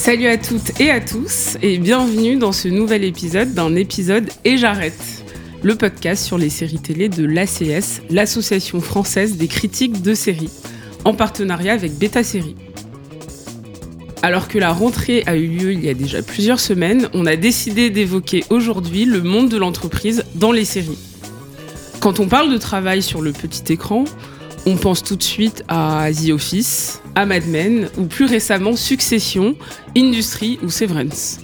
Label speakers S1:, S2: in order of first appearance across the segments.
S1: Salut à toutes et à tous et bienvenue dans ce nouvel épisode d'un épisode Et j'arrête, le podcast sur les séries télé de l'ACS, l'association française des critiques de séries, en partenariat avec Beta Série. Alors que la rentrée a eu lieu il y a déjà plusieurs semaines, on a décidé d'évoquer aujourd'hui le monde de l'entreprise dans les séries. Quand on parle de travail sur le petit écran, on pense tout de suite à The Office, à Mad Men ou plus récemment Succession, Industry ou Severance.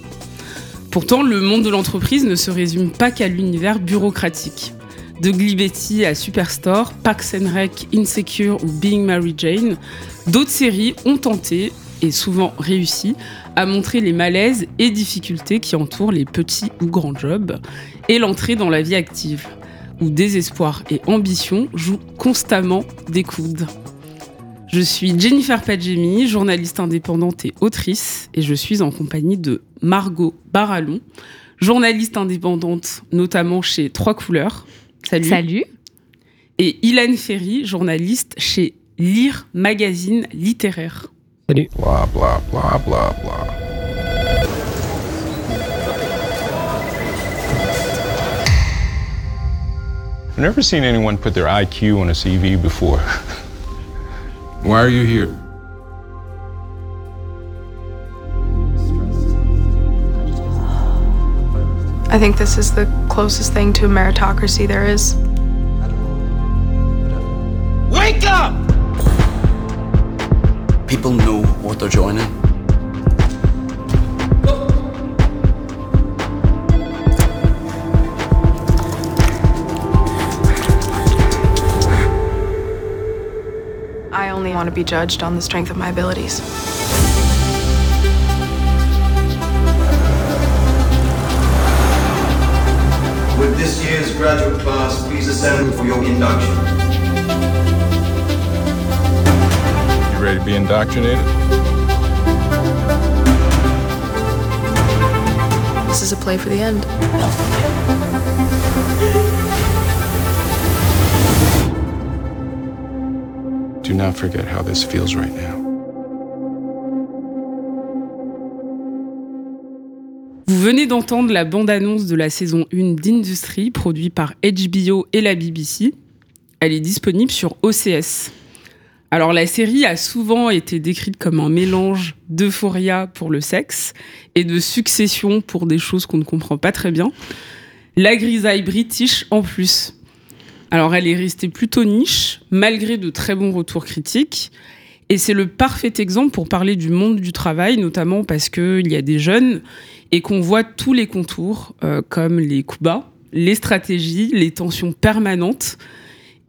S1: Pourtant, le monde de l'entreprise ne se résume pas qu'à l'univers bureaucratique. De Glibetti à Superstore, Parks and Rec, Insecure ou Being Mary Jane, d'autres séries ont tenté, et souvent réussi, à montrer les malaises et difficultés qui entourent les petits ou grands jobs et l'entrée dans la vie active, où désespoir et ambition jouent constamment des coudes. Je suis Jennifer Padjemi, journaliste indépendante et autrice, et je suis en compagnie de Margot Barallon, journaliste indépendante notamment chez Trois Couleurs. Salut.
S2: Salut.
S1: Et Ilan Ferry, journaliste chez Lire Magazine Littéraire.
S3: Salut.
S4: Blah, blah, blah,
S5: I've never seen anyone put their IQ on a CV before.
S6: Why are you here?
S7: I think this is the closest thing to a meritocracy there is.
S6: Wake up!
S4: People know what they're joining.
S7: Want to be judged on the strength of my abilities.
S8: With this year's graduate class, please assemble for your induction.
S5: You ready to be indoctrinated?
S7: This is a play for the end.
S5: Do not forget how this feels right now.
S1: Vous venez d'entendre la bande-annonce de la saison 1 d'Industry, produite par HBO et la BBC. Elle est disponible sur OCS. Alors la série a souvent été décrite comme un mélange d'euphoria pour le sexe et de succession pour des choses qu'on ne comprend pas très bien. La grisaille british en plus. Alors elle est restée plutôt niche, malgré de très bons retours critiques. Et c'est le parfait exemple pour parler du monde du travail, notamment parce qu'il y a des jeunes et qu'on voit tous les contours, euh, comme les coups bas, les stratégies, les tensions permanentes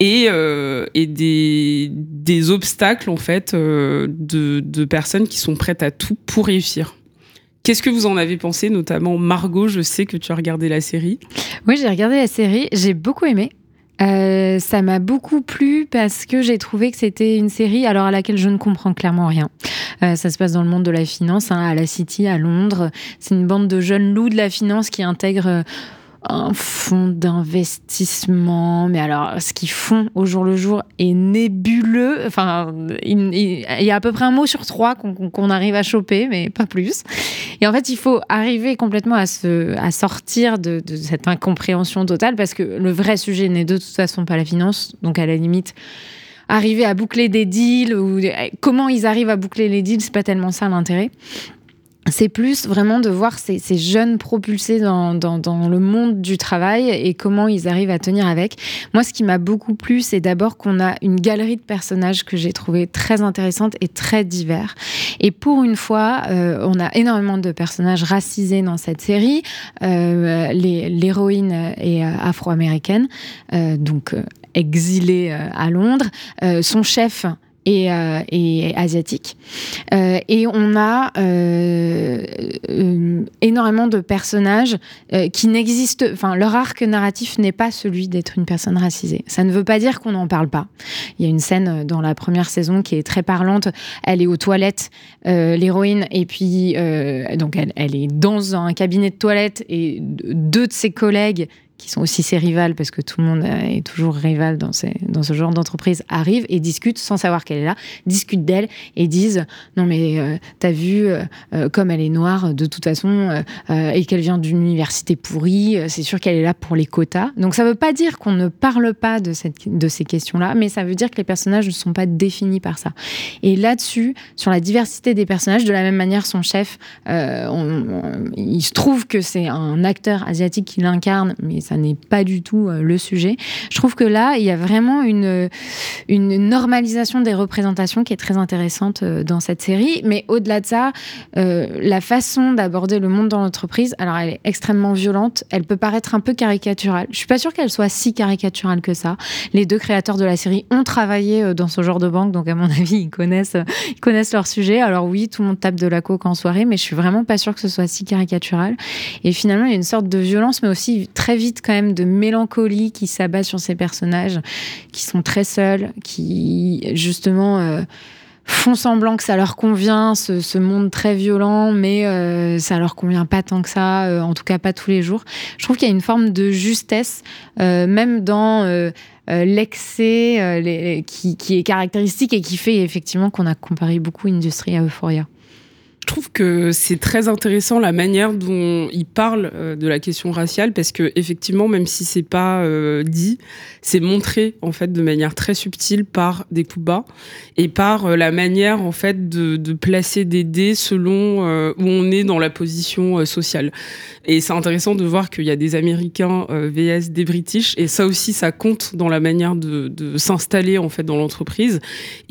S1: et, euh, des, obstacles en fait euh, de personnes qui sont prêtes à tout pour réussir. Qu'est-ce que vous en avez pensé, notamment Margot? Je sais que tu as regardé la série.
S2: Oui, j'ai regardé la série, j'ai beaucoup aimé. Euh, ça m'a beaucoup plu parce que j'ai trouvé que c'était une série alors à laquelle je ne comprends clairement rien. Euh, ça se passe dans le monde de la finance, hein, à la City, à Londres. C'est une bande de jeunes loups de la finance qui intègrent euh, un fonds d'investissement. Mais alors, ce qu'ils font au jour le jour est nébuleux. Enfin, il, y a à peu près un mot sur trois qu'on arrive à choper, mais pas plus. Et en fait, il faut arriver complètement à, se, à sortir de, de cette incompréhension totale parce que le vrai sujet n'est de toute façon pas la finance. Donc, à la limite, arriver à boucler des deals ou comment ils arrivent à boucler les deals, c'est pas tellement ça l'intérêt. C'est plus vraiment de voir ces, jeunes propulsés dans, le monde du travail et comment ils arrivent à tenir avec. Moi, ce qui m'a beaucoup plu, c'est d'abord qu'on a une galerie de personnages que j'ai trouvé très intéressante et très divers. Et pour une fois, euh, on a énormément de personnages racisés dans cette série. Euh, L'héroïne est euh, afro-américaine, donc exilée à Londres. Son chef et, euh, et asiatiques. Euh, et on a euh, énormément de personnages qui n'existent, enfin leur arc narratif n'est pas celui d'être une personne racisée. Ça ne veut pas dire qu'on n'en parle pas. Il y a une scène dans la première saison qui est très parlante. Elle est aux toilettes, l'héroïne, et puis donc elle, elle est dans un cabinet de toilettes et deux de ses collègues qui sont aussi ses rivales, parce que tout le monde euh, est toujours rival dans, ce genre d'entreprise, arrivent et discutent sans savoir qu'elle est là, discutent d'elle et disent Non, mais euh, t'as vu, euh, comme elle est noire, de toute façon, et qu'elle vient d'une université pourrie, c'est sûr qu'elle est là pour les quotas. Donc ça veut pas dire qu'on ne parle pas de, ces questions-là, mais ça veut dire que les personnages ne sont pas définis par ça. Et là-dessus, sur la diversité des personnages, de la même manière, son chef, il se trouve que c'est un acteur asiatique qui l'incarne, mais ça n'est pas du tout euh, le sujet. Je trouve que là, il y a vraiment une, une normalisation des représentations qui est très intéressante euh, dans cette série. Mais au-delà de ça, euh, la façon d'aborder le monde dans l'entreprise, alors elle est extrêmement violente, elle peut paraître un peu caricaturale. Je suis pas sûre qu'elle soit si caricaturale que ça. Les deux créateurs de la série ont travaillé euh, dans ce genre de banque, donc à mon avis, ils connaissent, euh, leur sujet. Alors oui, tout le monde tape de la coke en soirée, mais je suis vraiment pas sûre que ce soit si caricatural. Et finalement, il y a une sorte de violence, mais aussi très vite quand même de mélancolie qui s'abat sur ces personnages qui sont très seuls, qui justement euh, font semblant que ça leur convient, ce, monde très violent, mais euh, ça leur convient pas tant que ça, euh, en tout cas pas tous les jours. Je trouve qu'il y a une forme de justesse, euh, même dans l'excès qui, qui est caractéristique et qui fait effectivement qu'on a comparé beaucoup Industrie à Euphoria.
S1: Je trouve que c'est très intéressant la manière dont il parle euh, de la question raciale parce que effectivement, même si c'est pas euh, dit, c'est montré en fait de manière très subtile par des coups bas et par euh, la manière en fait de, placer des dés selon où on est dans la position sociale. Et c'est intéressant de voir qu'il y a des Américains vs des British et ça aussi ça compte dans la manière de, de s'installer en fait dans l'entreprise.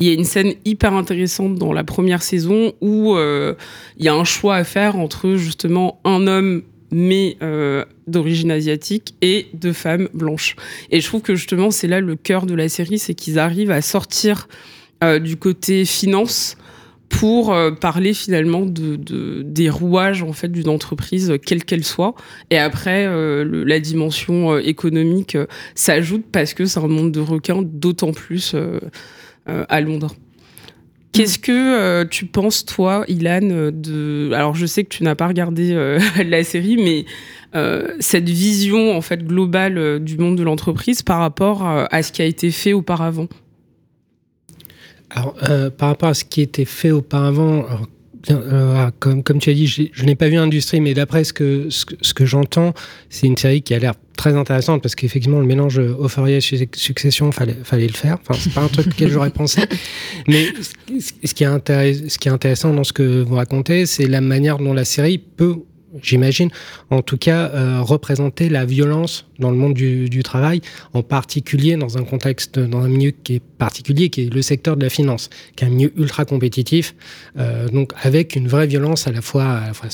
S1: Il y a une scène hyper intéressante dans la première saison où il y a un choix à faire entre justement un homme mais euh, d'origine asiatique et deux femmes blanches. Et je trouve que justement c'est là le cœur de la série, c'est qu'ils arrivent à sortir euh, du côté finance pour euh, parler finalement de, de- des rouages en fait d'une entreprise quelle qu'elle soit et après la dimension économique s'ajoute parce que c'est un monde de requins d'autant plus à Londres. Qu'est-ce que euh, tu penses, toi, Ilan, euh, de... Alors, je sais que tu n'as pas regardé euh, la série, mais cette vision, en fait, globale du monde de l'entreprise par rapport à ce qui a été fait auparavant?
S3: Alors, par rapport à ce qui était fait auparavant, bien, euh, comme, comme tu as dit, je n'ai pas vu Industrie, mais d'après ce que, ce que, ce que j'entends, c'est une série qui a l'air très intéressante parce qu'effectivement, le mélange Euphoria et Succession, fallait, fallait le faire. Enfin, c'est pas un truc auquel j'aurais pensé. Mais ce, ce qui est intéress- ce qui est intéressant dans ce que vous racontez, c'est la manière dont la série peut j'imagine, en tout cas, euh, représenter la violence dans le monde du, du travail, en particulier dans un contexte, dans un milieu qui est particulier, qui est le secteur de la finance, qui est un milieu ultra compétitif, euh, donc avec une vraie violence à la fois, à la fois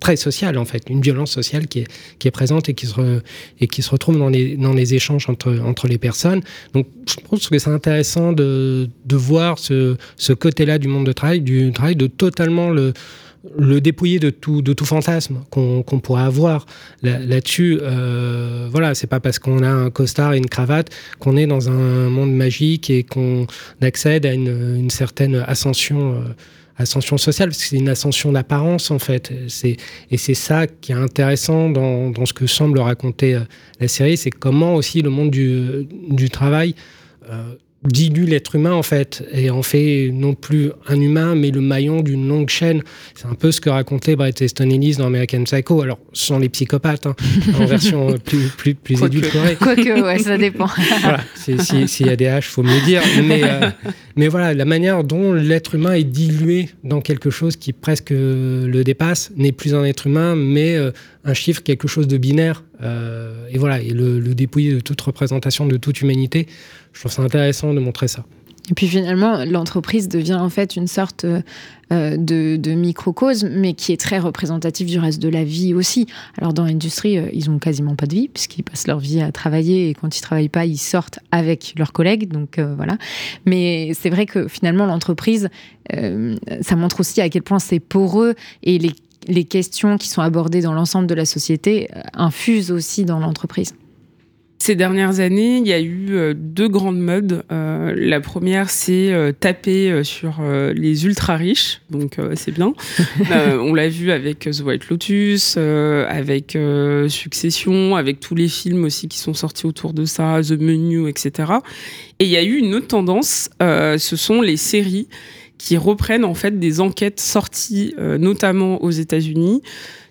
S3: très sociale en fait, une violence sociale qui est, qui est présente et qui se, et qui se retrouve dans les, dans les échanges entre, entre les personnes. Donc je pense que c'est intéressant de, de voir ce, ce côté-là du monde de travail, du travail de totalement le le dépouiller de tout, fantasme qu'on pourrait avoir là- là-dessus. euh, voilà, c'est pas parce qu'on a un costard et une cravate qu'on est dans un monde magique et qu'on accède à une, certaine ascension. euh, sociale, c'est une ascension d'apparence en fait. Et c'est ça qui est intéressant dans, ce que semble raconter euh, la série, c'est comment aussi le monde du, travail dilue l'être humain en fait et en fait non plus un humain mais le maillon d'une longue chaîne. C'est un peu ce que racontait Bret Easton Ellis dans American Psycho. Alors sans les psychopathes, hein, en version plus plus plus
S2: Quoique.
S3: édulcorée.
S2: Quoique, ouais, ça dépend.
S3: voilà, c'est- si- s'il y a des haches, faut me le dire. Mais euh, mais voilà, la manière dont l'être humain est dilué dans quelque chose qui presque euh, le dépasse n'est plus un être humain, mais euh, un chiffre, quelque chose de binaire. Euh, et voilà, et le, le dépouiller de toute représentation de toute humanité, je trouve ça intéressant de montrer ça.
S2: Et puis finalement, l'entreprise devient en fait une sorte euh, de, de, microcosme, mais qui est très représentatif du reste de la vie aussi. Alors dans l'industrie, euh, ils ont quasiment pas de vie, puisqu'ils passent leur vie à travailler, et quand ils travaillent pas, ils sortent avec leurs collègues. Donc euh, voilà. Mais c'est vrai que finalement, l'entreprise, ça montre aussi à quel point c'est poreux et les, les questions qui sont abordées dans l'ensemble de la société infusent aussi dans l'entreprise.
S1: Ces dernières années, il y a eu euh, deux grandes modes. Euh, la première, c'est euh, taper sur les ultra riches, donc c'est bien. on l'a vu avec The White Lotus, avec Succession, avec tous les films aussi qui sont sortis autour de ça, The Menu, etc. Et il y a eu une autre tendance, ce sont les séries qui reprennent en fait des enquêtes sorties notamment aux États-Unis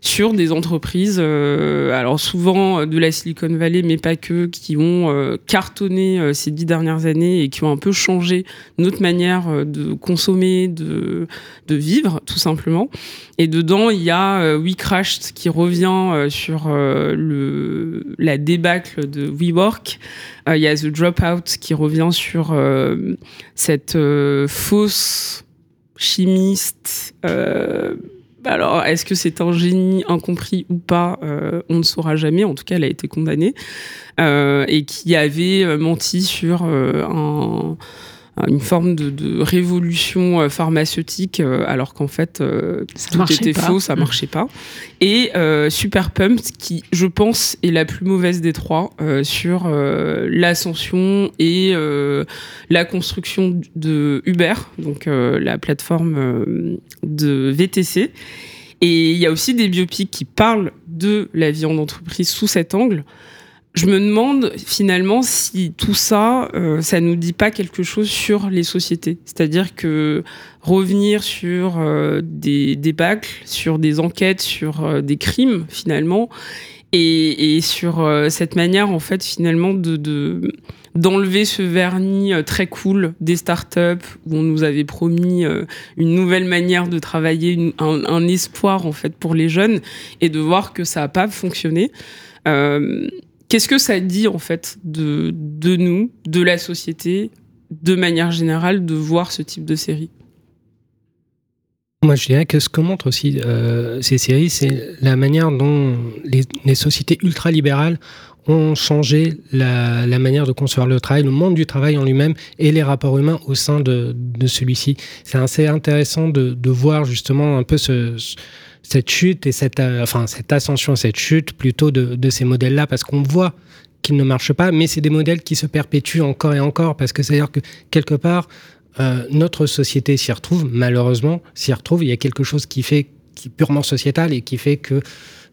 S1: sur des entreprises, euh, alors souvent de la Silicon Valley, mais pas que, qui ont euh, cartonné euh, ces dix dernières années et qui ont un peu changé notre manière de consommer, de, de vivre, tout simplement. Et dedans, il y a We Crashed qui revient sur le, la débâcle de WeWork. Il y a The Dropout qui revient sur cette fausse chimiste alors, est-ce que c'est un génie incompris ou pas euh, On ne saura jamais. En tout cas, elle a été condamnée euh, et qui avait euh, menti sur un une forme de, révolution euh, pharmaceutique, euh, alors qu'en fait, euh, tout était faux, ça marchait pas. Et Super Pumped, qui, je pense, est la plus mauvaise des trois sur l'ascension et la construction de Uber, donc la plateforme de VTC. Et il y a aussi des biopics qui parlent de la vie en entreprise sous cet angle je me demande finalement si tout ça, euh, ça nous dit pas quelque chose sur les sociétés. C'est-à-dire que revenir sur euh, des débâcles, sur des enquêtes, sur euh, des crimes finalement, et, sur euh, cette manière en fait finalement de, d'enlever ce vernis très cool des startups où on nous avait promis une nouvelle manière de travailler, un, un, espoir en fait pour les jeunes, et de voir que ça n'a pas fonctionné. Qu'est-ce que ça dit en fait de, de nous, de la société, de manière générale, de voir ce type de série?
S3: Moi, je dirais que ce que montrent aussi euh, ces séries, c'est la manière dont les, les sociétés ultralibérales ont changé la, manière de concevoir le travail, le monde du travail en lui-même et les rapports humains au sein de, celui-ci. C'est assez intéressant de, voir justement un peu ce, cette chute et cette, euh, enfin, cette ascension, cette chute plutôt de, de ces modèles-là, parce qu'on voit qu'ils ne marchent pas, mais c'est des modèles qui se perpétuent encore et encore, parce que c'est-à-dire que quelque part, euh, notre société s'y retrouve, malheureusement, s'y retrouve, il y a quelque chose qui fait, qui est purement sociétal et qui fait que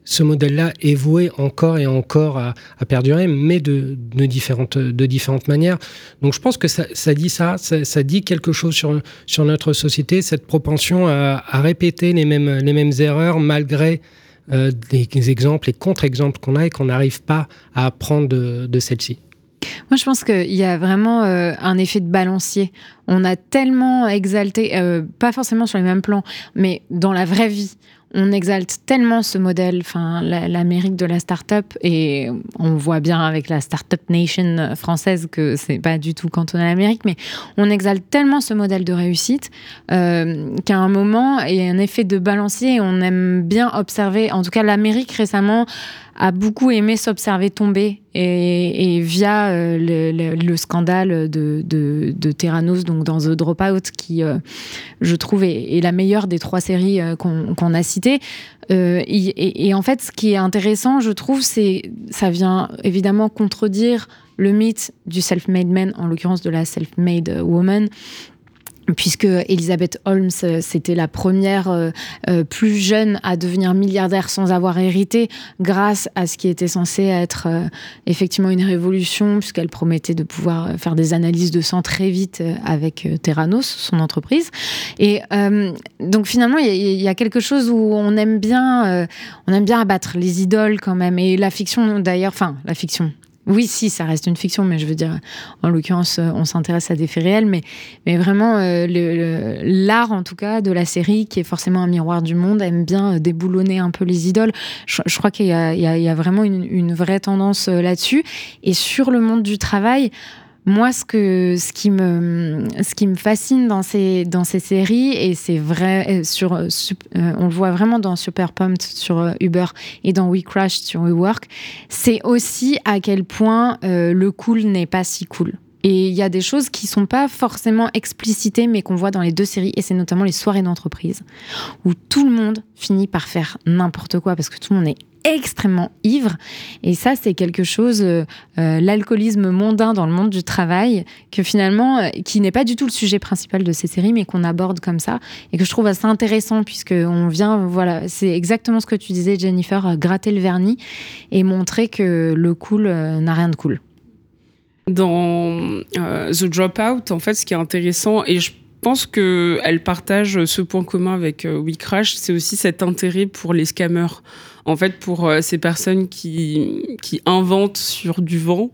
S3: ce modèle-là est voué encore et encore à, perdurer, mais de, différentes, manières. Donc je pense que ça, dit ça, ça, dit quelque chose sur, notre société, cette propension à, répéter les mêmes, les mêmes erreurs malgré euh, des exemples et contre-exemples qu'on a et qu'on n'arrive pas à apprendre de, de celles-ci.
S2: Moi, je pense qu'il y a vraiment euh, un effet de balancier. On a tellement exalté, euh, pas forcément sur les mêmes plans, mais dans la vraie vie, on exalte tellement ce modèle, enfin l'Amérique de la start-up, et on voit bien avec la start-up nation française que c'est pas du tout cantonné à l'Amérique, mais on exalte tellement ce modèle de réussite euh, qu'à un moment, il y a un effet de balancier on aime bien observer, en tout cas l'Amérique récemment a beaucoup aimé s'observer tomber et, via euh, le, le, le, scandale de, de, de, Terranos, donc dans The Dropout, qui euh, je trouve est, la meilleure des trois séries euh, qu'on qu a citées. Et, et, en fait, ce qui est intéressant, je trouve, c'est ça vient évidemment contredire le mythe du self-made man, en l'occurrence de la self-made woman, puisque Elizabeth Holmes, c'était la première euh, euh, plus jeune à devenir milliardaire sans avoir hérité, grâce à ce qui était censé être euh, effectivement une révolution, puisqu'elle promettait de pouvoir faire des analyses de sang très vite avec Terranos, son entreprise. Et euh, donc finalement, il y, y, a quelque chose où on aime bien, on aime bien abattre les idoles quand même. Et la fiction, d'ailleurs, enfin la fiction, oui, si, ça reste une fiction, mais je veux dire, en l'occurrence, euh, on s'intéresse à des faits réels, mais, vraiment, euh, l'art, en tout cas, de la série, qui est forcément un miroir du monde, aime bien euh, déboulonner un peu les idoles. Je, crois qu'il y, a vraiment une, vraie tendance là-dessus. Et sur le monde du travail, moi, ce, que, ce, qui me, ce qui me fascine dans ces, dans ces séries, et c'est vrai, sur, euh, on le voit vraiment dans Super Pumped sur euh, Uber et dans We Crash sur WeWork, c'est aussi à quel point euh, le cool n'est pas si cool. Et il y a des choses qui sont pas forcément explicitées, mais qu'on voit dans les deux séries, et c'est notamment les soirées d'entreprise, où tout le monde finit par faire n'importe quoi, parce que tout le monde est extrêmement ivre. Et ça, c'est quelque chose, euh, euh, l'alcoolisme mondain dans le monde du travail, que finalement, euh, qui n'est pas du tout le sujet principal de ces séries, mais qu'on aborde comme ça, et que je trouve assez intéressant, puisque on vient, voilà, c'est exactement ce que tu disais, Jennifer, gratter le vernis et montrer que le cool n'a rien de cool.
S1: Dans The Dropout, en fait, ce qui est intéressant, et je pense qu'elle partage ce point commun avec We Crash, c'est aussi cet intérêt pour les scammers en fait, pour euh, ces personnes qui, qui inventent sur du vent,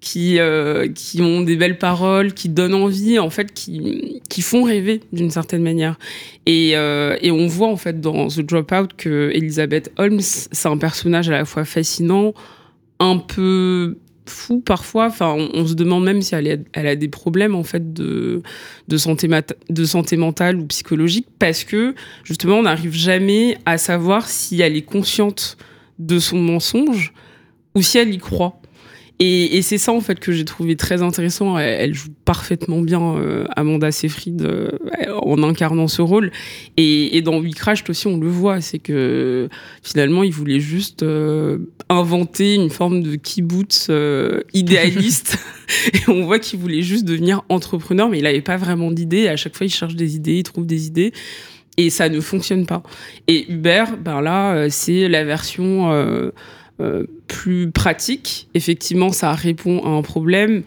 S1: qui, euh, qui ont des belles paroles, qui donnent envie, en fait, qui, qui font rêver d'une certaine manière. Et, euh, et, on voit, en fait, dans The Dropout que Elizabeth Holmes, c'est un personnage à la fois fascinant, un peu fou parfois. Enfin, on, se demande même si elle, a des problèmes en fait de, santé de santé mentale ou psychologique parce que justement, on n'arrive jamais à savoir si elle est consciente de son mensonge ou si elle y croit. Et, c'est ça en fait que j'ai trouvé très intéressant. Elle, joue parfaitement bien euh, Amanda Seyfried euh, en incarnant ce rôle. Et, dans We Crashed aussi, on le voit, c'est que finalement, il voulait juste euh, inventer une forme de kibbutz idéaliste. et on voit qu'il voulait juste devenir entrepreneur, mais il n'avait pas vraiment d'idées. À chaque fois, il cherche des idées, il trouve des idées. Et ça ne fonctionne pas. Et Uber, ben là, c'est la version euh, plus pratique. Effectivement, ça répond à un problème.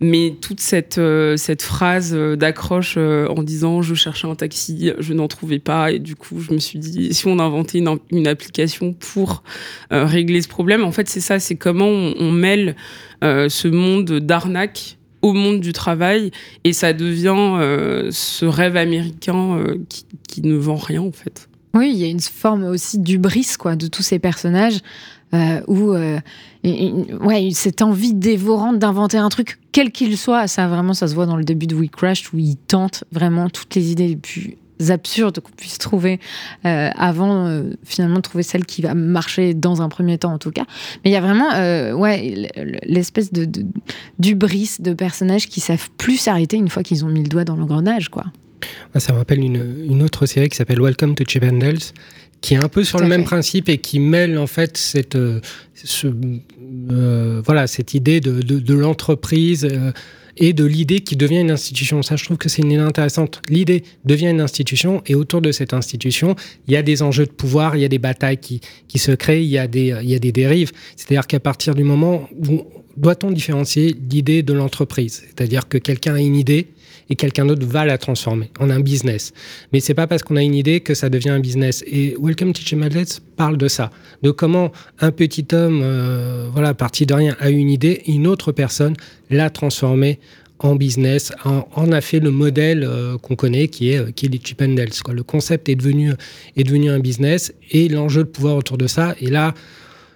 S1: Mais toute cette, euh, cette phrase euh, d'accroche en disant je cherchais un taxi, je n'en trouvais pas, et du coup je me suis dit si on inventait une, application pour régler ce problème, en fait c'est ça, c'est comment on, mêle ce monde d'arnaque au monde du travail et ça devient ce rêve américain qui, qui, ne vend rien en fait.
S2: Oui, il y a une forme aussi d'ubris quoi de tous ces personnages euh, où euh, ouais, cette envie dévorante d'inventer un truc, quel qu'il soit, ça vraiment, ça se voit dans le début de We Crashed, où il tente vraiment toutes les idées les plus absurdes qu'on puisse trouver euh, avant euh, finalement de trouver celle qui va marcher dans un premier temps en tout cas. Mais il y a vraiment ouais l'espèce de, de d'ubris de personnages qui savent plus s'arrêter une fois qu'ils ont mis le doigt dans l'engrenage quoi.
S3: Ça me rappelle une, autre série qui s'appelle Welcome to Chippendales qui est un peu sur le même principe et qui mêle en fait cette, euh, ce, euh, voilà, cette idée de, de, de l'entreprise euh, et de l'idée qui devient une institution. Ça, je trouve que c'est une idée intéressante. L'idée devient une institution et autour de cette institution, il y a des enjeux de pouvoir, il y a des batailles qui, qui se créent, il y a des, il y a des dérives. C'est-à-dire qu'à partir du moment où doit-on différencier l'idée de l'entreprise? C'est-à-dire que quelqu'un a une idée et quelqu'un d'autre va la transformer en un business. Mais c'est pas parce qu'on a une idée que ça devient un business. Et Welcome to Chimadlets parle de ça, de comment un petit homme, euh, voilà, parti de rien, a une idée, une autre personne l'a transformée en business, en, a fait le modèle euh, qu'on connaît, qui est, qui est les Chip Quoi. Le concept est devenu, est devenu un business et l'enjeu de pouvoir autour de ça. Et là,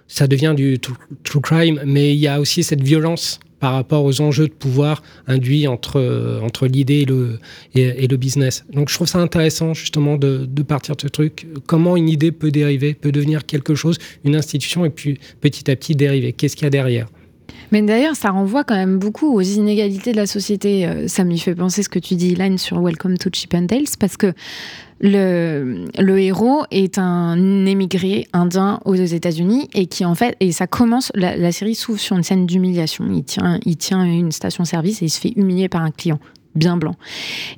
S3: ça devient du true crime, mais il y a aussi cette violence par rapport aux enjeux de pouvoir induits entre, euh, entre l'idée et le, et, le business. Donc je trouve ça intéressant justement de, de, partir de ce truc. Comment une idée peut dériver, peut devenir quelque chose, une institution, et puis petit à petit dériver. Qu'est-ce qu'il y a derrière?
S2: Mais d'ailleurs, ça renvoie quand même beaucoup aux inégalités de la société. Euh, ça me fait penser ce que tu dis, Line, sur Welcome to Chip and Tales, parce que le, le, héros est un émigré indien aux États-Unis et qui en fait et ça commence la, la série s'ouvre sur une scène d'humiliation. Il tient il tient une station-service et il se fait humilier par un client bien blanc.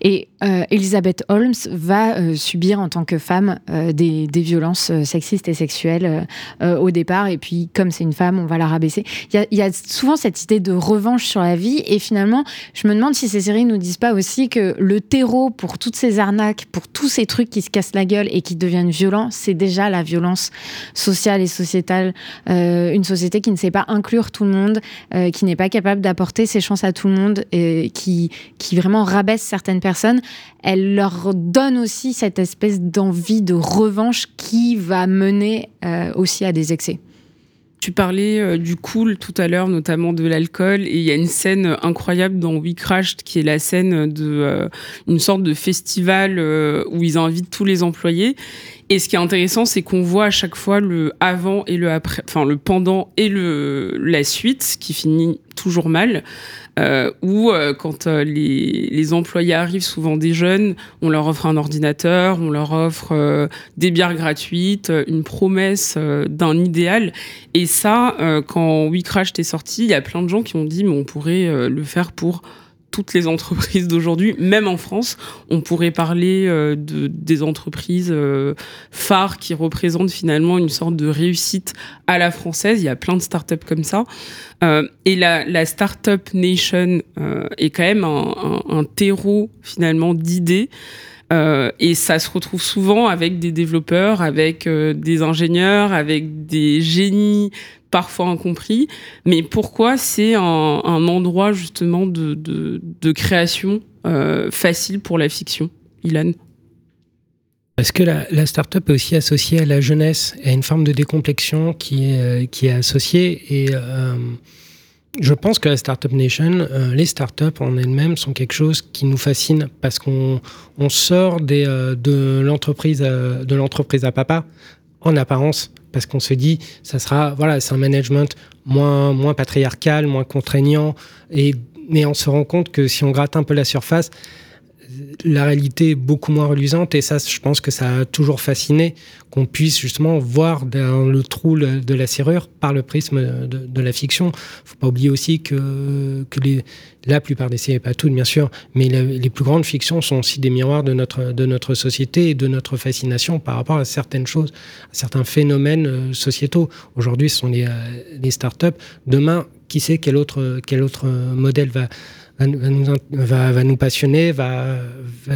S2: Et euh, Elizabeth Holmes va euh, subir en tant que femme euh, des, des, violences sexistes et sexuelles au départ. Et puis, comme c'est une femme, on va la rabaisser. Il y, y, a souvent cette idée de revanche sur la vie. Et finalement, je me demande si ces séries nous disent pas aussi que le terreau pour toutes ces arnaques, pour tous ces trucs qui se cassent la gueule et qui deviennent violents, c'est déjà la violence sociale et sociétale. une société qui ne sait pas inclure tout le monde, qui n'est pas capable d'apporter ses chances à tout le monde, et qui, qui vraiment rabaisse certaines personnes, elle leur donne aussi cette espèce d'envie de revanche qui va mener euh, aussi à des excès.
S1: Tu parlais euh, du cool tout à l'heure, notamment de l'alcool, et il y a une scène incroyable dans We Crashed qui est la scène de euh, une sorte de festival où ils invitent tous les employés. Et ce qui est intéressant, c'est qu'on voit à chaque fois le avant et le après, enfin le pendant et le la suite, qui finit toujours mal. Euh, où euh, quand euh, les, les, employés arrivent, souvent des jeunes, on leur offre un ordinateur, on leur offre euh, des bières gratuites, une promesse euh, d'un idéal. Et ça, quand We Crash est sorti, il y a plein de gens qui ont dit mais on pourrait le faire pour toutes les entreprises d'aujourd'hui, même en France. On pourrait parler euh, de, des entreprises euh, phares qui représentent finalement une sorte de réussite à la française. Il y a plein de startups comme ça. Euh, et la, Startup Nation est quand même un, terreau finalement d'idées. Et ça se retrouve souvent avec des développeurs, avec des ingénieurs, avec des génies parfois incompris. Mais pourquoi c'est un, endroit justement de, création euh, facile pour la fiction, Ilan?
S3: Parce que la, la start-up est aussi associée à la jeunesse, à une forme de décomplexion qui est, est associée. Et euh, je pense que la Startup Nation, euh, les startups en elles-mêmes sont quelque chose qui nous fascine parce qu'on on sort euh, de l'entreprise de l'entreprise à papa en apparence parce qu'on se dit ça sera voilà c'est un management moins moins patriarcal, moins contraignant. Et mais on se rend compte que si on gratte un peu la surface, la réalité est beaucoup moins reluisante et ça je pense que ça a toujours fasciné qu'on puisse justement voir dans le trou de la serrure par le prisme de, la fiction. Faut pas oublier aussi que, la plupart des séries pas toutes bien sûr mais les plus grandes fictions sont aussi des miroirs de notre de notre société et de notre fascination par rapport à certaines choses à certains phénomènes euh, sociétaux. Aujourd'hui ce sont les, euh, les start up demain qui sait quel autre quel autre modèle va va nous, passionner, va,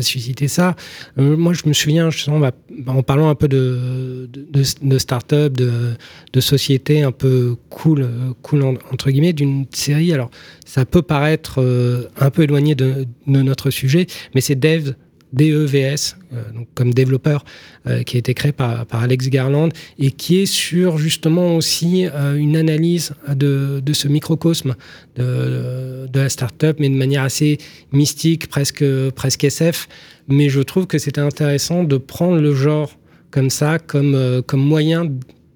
S3: susciter ça. Euh, moi, je me souviens, je en parlant un peu de, de, de start-up, de, société un peu cool, cool en, entre guillemets, d'une série. Alors, ça peut paraître euh, un peu éloigné de, de notre sujet, mais c'est Dev DEVS, euh, donc comme développeur, euh, qui a été créé par, Alex Garland et qui est sur justement aussi euh, une analyse de, de ce microcosme de, de la startup, mais de manière assez mystique, presque, presque SF. Mais je trouve que c'était intéressant de prendre le genre comme ça, comme, comme moyen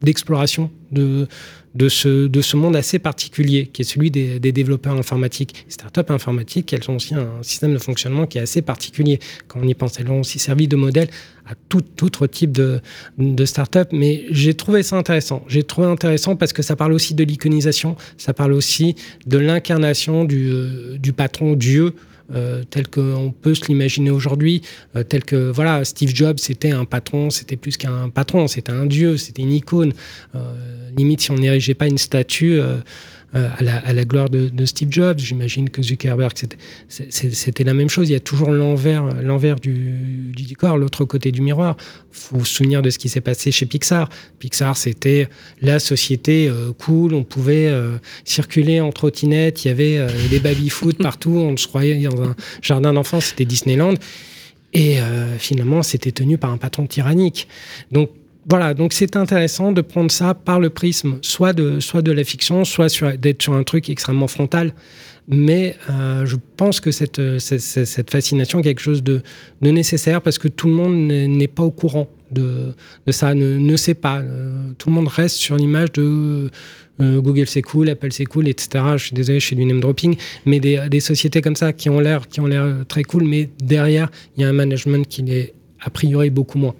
S3: d'exploration de, de ce, de ce monde assez particulier qui est celui des, des développeurs informatiques. Les startups informatiques, elles ont aussi un système de fonctionnement qui est assez particulier. Quand on y pense, elles ont aussi servi de modèle à tout autre type de, de start-up. Mais j'ai trouvé ça intéressant. J'ai trouvé intéressant parce que ça parle aussi de l'iconisation, ça parle aussi de l'incarnation du, du patron Dieu euh, tel qu'on peut se l'imaginer aujourd'hui, euh, tel que voilà, Steve Jobs c'était un patron, c'était plus qu'un patron, c'était un dieu, c'était une icône. Euh, limite si on n'érigeait pas une statue euh, à, la, à la gloire de, de Steve Jobs, j'imagine que Zuckerberg c'était la même chose. Il y a toujours l'envers l'envers du, du décor, l'autre côté du miroir. Faut se souvenir de ce qui s'est passé chez Pixar. Pixar c'était la société euh, cool, on pouvait euh, circuler en trottinette, il y avait euh, des baby foot partout, on se croyait dans un jardin d'enfants, c'était Disneyland. Et euh, finalement, c'était tenu par un patron tyrannique. Donc voilà, donc c'est intéressant de prendre ça par le prisme, soit de, soit de la fiction, soit d'être sur un truc extrêmement frontal. Mais euh, je pense que cette, cette, fascination est quelque chose de, nécessaire parce que tout le monde n'est pas au courant de, de ça, ne, sait pas. Euh, tout le monde reste sur l'image de euh, Google c'est cool, Apple c'est cool, etc. Je suis désolé, je suis du name dropping, mais des, des sociétés comme ça qui ont l'air qui ont l'air très cool, mais derrière il y a un management qui est a priori beaucoup moins.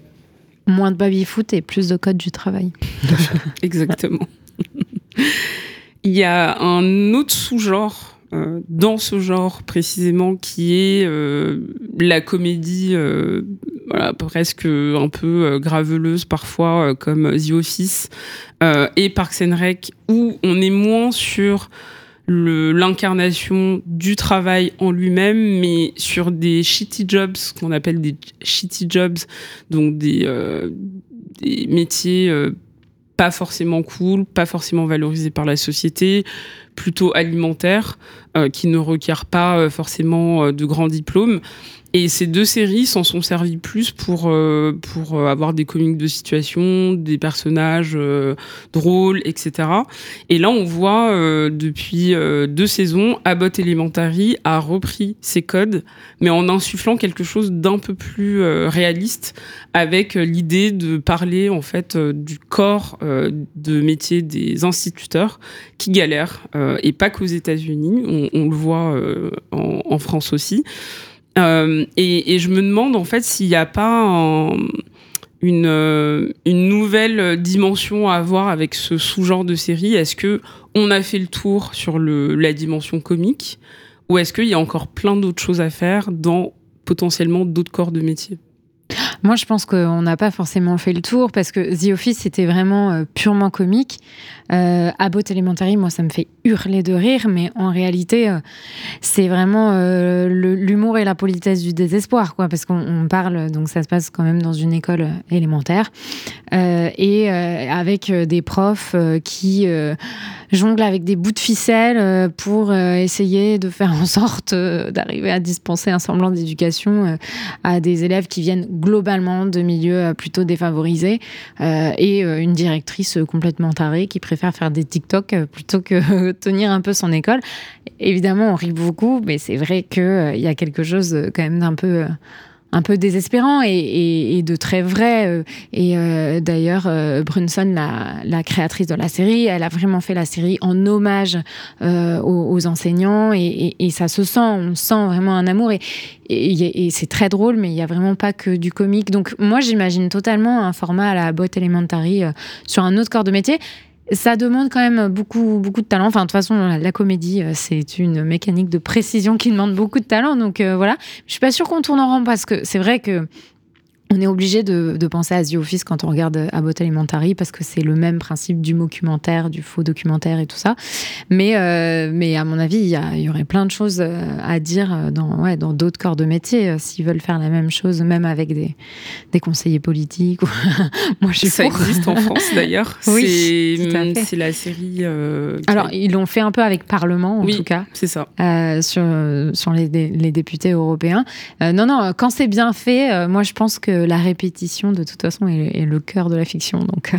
S2: Moins de baby-foot et plus de code du travail.
S1: Exactement. Il y a un autre sous-genre euh, dans ce genre précisément qui est euh, la comédie euh, presque un peu graveleuse parfois comme The Office et Parks and Rec où on est moins sur l'incarnation du travail en lui-même, mais sur des shitty jobs, qu'on appelle des shitty jobs, donc des, euh, des métiers euh, pas forcément cool, pas forcément valorisés par la société, plutôt alimentaires, euh, qui ne requièrent pas euh, forcément euh, de grands diplômes. Et ces deux séries s'en sont servies plus pour, euh, pour euh, avoir des comiques de situation, des personnages euh, drôles, etc. Et là, on voit depuis deux saisons, Abbott Elementary a repris ses codes, mais en insufflant quelque chose d'un peu plus réaliste, avec l'idée de parler en fait du corps de métier des instituteurs qui galèrent, et pas qu'aux États-Unis, on, on, le voit en, en France aussi. Euh, et, je me demande en fait s'il n'y a pas une, euh, une, nouvelle dimension à avoir avec ce sous-genre de série. Est-ce que on a fait le tour sur la dimension comique ou est-ce qu'il y a encore plein d'autres choses à faire dans potentiellement d'autres corps de métier?
S2: Moi, je pense qu'on n'a pas forcément fait le tour parce que The Office, c'était vraiment euh, purement comique. Euh, Abbott Elementary, moi, ça me fait hurler de rire, mais en réalité, euh, c'est vraiment euh, l'humour et la politesse du désespoir, quoi, parce qu'on parle, donc ça se passe quand même dans une école élémentaire, et avec des profs qui jonglent avec des bouts de ficelle pour essayer de faire en sorte d'arriver à dispenser un semblant d'éducation à des élèves qui viennent globalement de milieux plutôt défavorisés, et une directrice complètement tarée qui préfère faire des TikTok euh, plutôt que tenir un peu son école. Évidemment, on rit beaucoup, mais c'est vrai qu'il euh, y a quelque chose euh, quand même d'un peu un peu désespérant et, de très vrai. Et d'ailleurs, Brunson, la, créatrice de la série, elle a vraiment fait la série en hommage aux, enseignants et, ça se sent, on sent vraiment un amour et, et c'est très drôle, mais il n'y a vraiment pas que du comique. Donc moi, j'imagine totalement un format à la Bot Elementary sur un autre corps de métier ça demande quand même beaucoup, beaucoup de talent. Enfin, de toute façon, la comédie, euh, c'est une mécanique de précision qui demande beaucoup de talent. Donc euh, voilà. Je suis pas sûre qu'on tourne en rond parce que c'est vrai que on est obligé de, penser à The Office quand on regarde Abbott Elementary parce que c'est le même principe du documentaire, du faux documentaire et tout ça. Mais, euh, mais à mon avis, il y, y, aurait plein de choses euh, à dire dans ouais, dans d'autres corps de métier euh, s'ils veulent faire la même chose, même avec des, des conseillers politiques.
S1: Moi, je suis Ça existe en France d'ailleurs. Oui, c'est la série.
S2: Alors, ils l'ont fait un peu avec Parlement en tout cas.
S1: C'est ça.
S2: sur sur les, les députés européens. non, non, quand c'est bien fait, moi je pense que la répétition, de toute façon, est, le cœur de la fiction. Donc.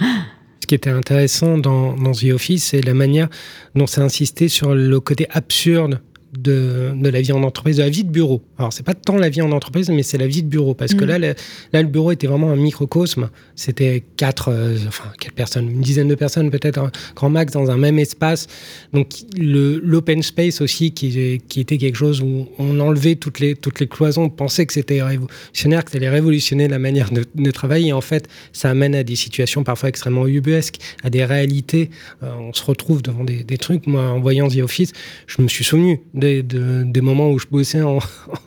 S3: Ce qui était intéressant dans, dans The Office, c'est la manière dont c'est insisté sur le côté absurde de, de, la vie en entreprise, de la vie de bureau. Alors, c'est pas tant la vie en entreprise, mais c'est la vie de bureau. Parce que mm. là, le, là, le bureau était vraiment un microcosme. C'était quatre, euh, enfin, quatre personnes, une dizaine de personnes, peut-être grand max, dans un même espace. Donc, l'open space aussi, qui, qui, était quelque chose où on enlevait toutes les, toutes les cloisons, on pensait que c'était révolutionnaire, que ça allait révolutionner la manière de, de, travailler. Et en fait, ça amène à des situations parfois extrêmement ubuesques, à des réalités. Euh, on se retrouve devant des, des, trucs. Moi, en voyant The Office, je me suis souvenu des, des moments où je bossais en,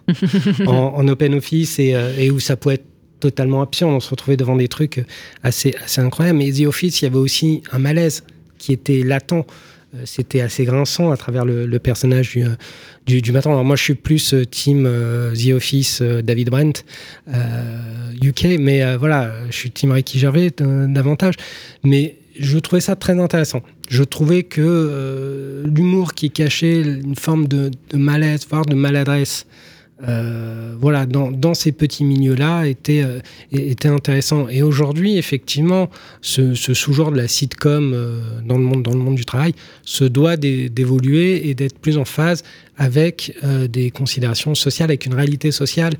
S3: en, open office euh, et, où ça pouvait être totalement absurde. On se retrouvait devant des trucs assez, assez incroyables. Mais The Office, il y avait aussi un malaise qui était latent. Euh, c'était assez grinçant à travers le, personnage du, du, du, matin. Alors moi, je suis plus euh, team The Office, David Brent, UK, mais voilà, je suis team Ricky Gervais davantage. Mais je trouvais ça très intéressant. Je trouvais que euh, l'humour qui cachait une forme de, malaise, voire de maladresse, euh, voilà, dans, ces petits milieux-là, était, euh, était intéressant. Et aujourd'hui, effectivement, ce, sous-genre de la sitcom dans, le monde, dans le monde du travail se doit d'évoluer et d'être plus en phase avec des considérations sociales, avec une réalité sociale,